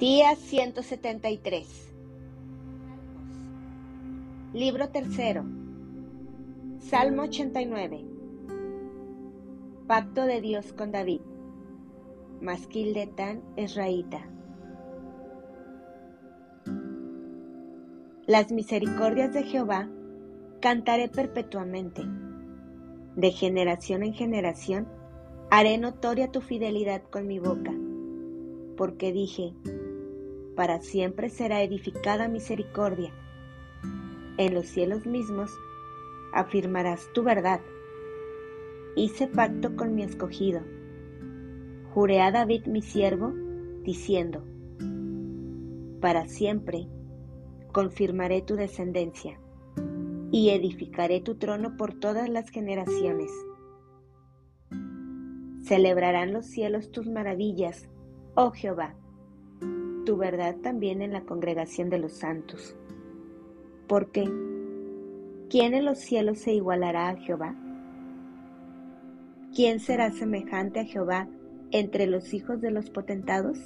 Día 173. Libro tercero. Salmo 89. Pacto de Dios con David. Masquil de Tan Esraíta. Las misericordias de Jehová cantaré perpetuamente. De generación en generación haré notoria tu fidelidad con mi boca, porque dije, para siempre será edificada misericordia. En los cielos mismos afirmarás tu verdad. Hice pacto con mi escogido. Juré a David mi siervo, diciendo, para siempre confirmaré tu descendencia y edificaré tu trono por todas las generaciones. Celebrarán los cielos tus maravillas, oh Jehová tu verdad también en la congregación de los santos. Porque, ¿quién en los cielos se igualará a Jehová? ¿Quién será semejante a Jehová entre los hijos de los potentados?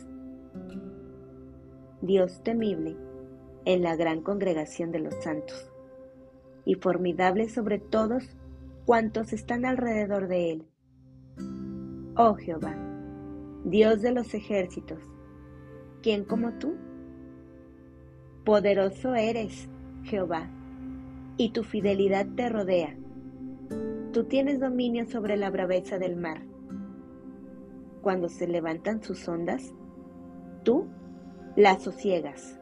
Dios temible en la gran congregación de los santos, y formidable sobre todos cuantos están alrededor de él. Oh Jehová, Dios de los ejércitos, ¿quién como tú? Poderoso eres, Jehová, y tu fidelidad te rodea. Tú tienes dominio sobre la braveza del mar. Cuando se levantan sus ondas, tú las sosiegas.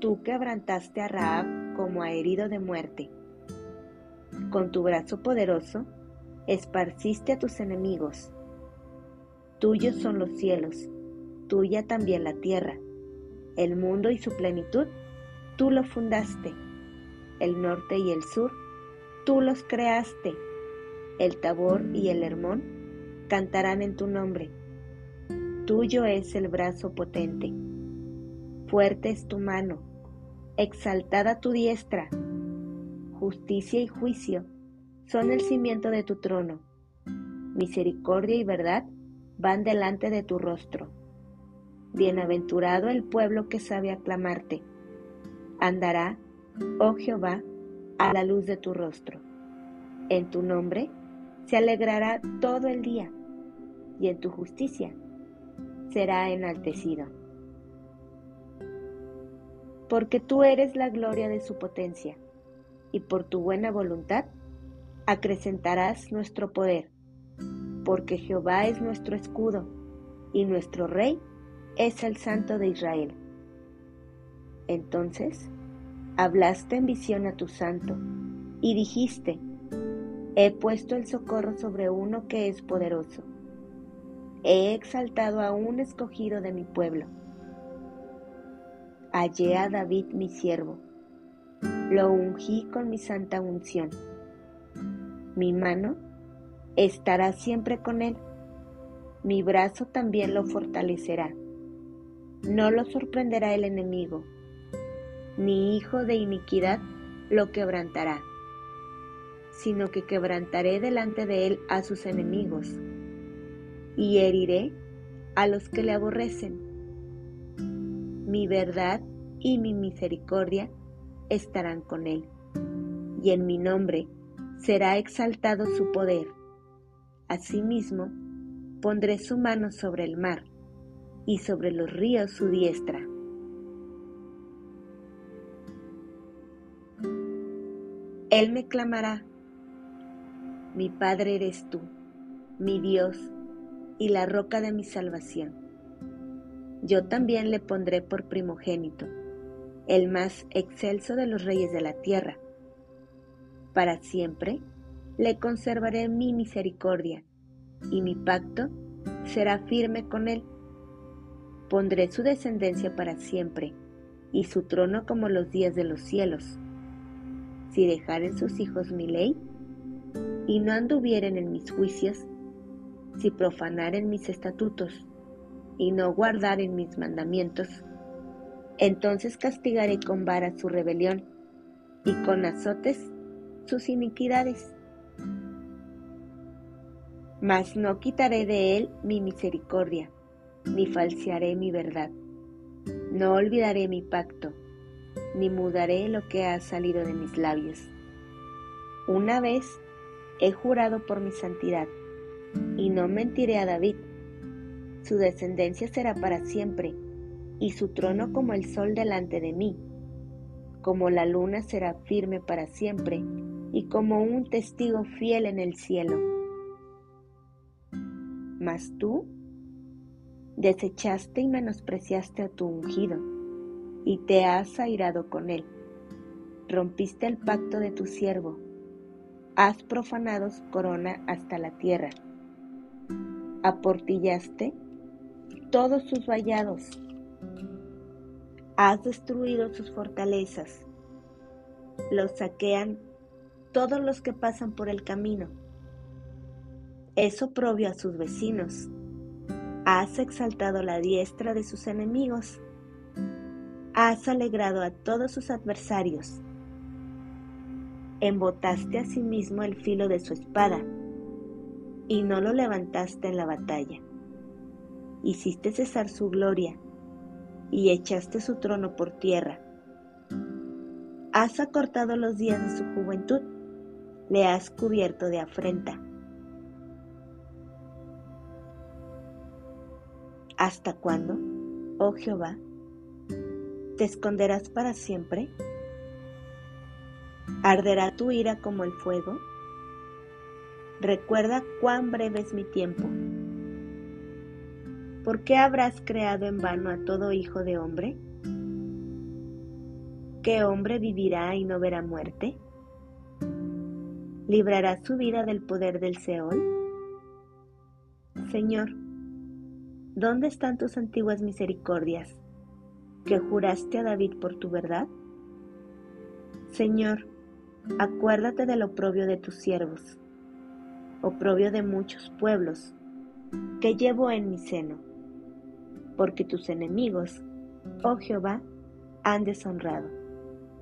Tú quebrantaste a Raab como a herido de muerte. Con tu brazo poderoso esparciste a tus enemigos. Tuyos son los cielos tuya también la tierra. El mundo y su plenitud, tú lo fundaste. El norte y el sur, tú los creaste. El Tabor y el Hermón cantarán en tu nombre. Tuyo es el brazo potente. Fuerte es tu mano, exaltada tu diestra. Justicia y juicio son el cimiento de tu trono. Misericordia y verdad van delante de tu rostro. Bienaventurado el pueblo que sabe aclamarte. Andará, oh Jehová, a la luz de tu rostro. En tu nombre se alegrará todo el día, y en tu justicia será enaltecido. Porque tú eres la gloria de su potencia, y por tu buena voluntad acrecentarás nuestro poder, porque Jehová es nuestro escudo, y nuestro rey es el Santo de Israel. Entonces hablaste en visión a tu santo y dijiste, he puesto el socorro sobre uno que es poderoso. He exaltado a un escogido de mi pueblo. Hallé a David mi siervo, lo ungí con mi santa unción. Mi mano estará siempre con él, mi brazo también lo fortalecerá no lo sorprenderá el enemigo, ni hijo de iniquidad lo quebrantará, sino que quebrantaré delante de él a sus enemigos, y heriré a los que le aborrecen. Mi verdad y mi misericordia estarán con él, y en mi nombre será exaltado su poder. Asimismo, pondré su mano sobre el mar y sobre los ríos su diestra. Él me clamará, mi Padre eres tú, mi Dios y la roca de mi salvación. Yo también le pondré por primogénito, el más excelso de los reyes de la tierra. Para siempre le conservaré mi misericordia, y mi pacto será firme con él Pondré su descendencia para siempre, y su trono como los días de los cielos. Si dejaren sus hijos mi ley, y no anduvieren en mis juicios, si profanaren mis estatutos, y no guardaren mis mandamientos, entonces castigaré con vara su rebelión, y con azotes sus iniquidades. Mas no quitaré de él mi misericordia ni falsearé mi verdad. No olvidaré mi pacto, ni mudaré lo que ha salido de mis labios. Una vez he jurado por mi santidad, y no mentiré a David. Su descendencia será para siempre, y su trono como el sol delante de mí. Como la luna será firme para siempre, y como un testigo fiel en el cielo. Mas tú desechaste y menospreciaste a tu ungido, y te has airado con él. Rompiste el pacto de tu siervo, has profanado su corona hasta la tierra. Aportillaste todos sus vallados, has destruido sus fortalezas, los saquean todos los que pasan por el camino. Es oprobio a sus vecinos Has exaltado la diestra de sus enemigos. Has alegrado a todos sus adversarios. Embotaste a sí mismo el filo de su espada y no lo levantaste en la batalla. Hiciste cesar su gloria y echaste su trono por tierra. Has acortado los días de su juventud, le has cubierto de afrenta ¿Hasta cuándo, oh Jehová? ¿Te esconderás para siempre? ¿Arderá tu ira como el fuego? Recuerda cuán breve es mi tiempo. ¿Por qué habrás creado en vano a todo hijo de hombre? ¿Qué hombre vivirá y no verá muerte? ¿Librará su vida del poder del Seol? Señor, ¿Dónde están tus antiguas misericordias que juraste a David por tu verdad? Señor, acuérdate del oprobio de tus siervos, oprobio de muchos pueblos que llevo en mi seno, porque tus enemigos, oh Jehová, han deshonrado,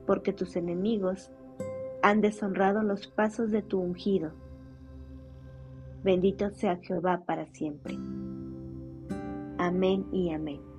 porque tus enemigos han deshonrado los pasos de tu ungido. Bendito sea Jehová para siempre. Amén y amén.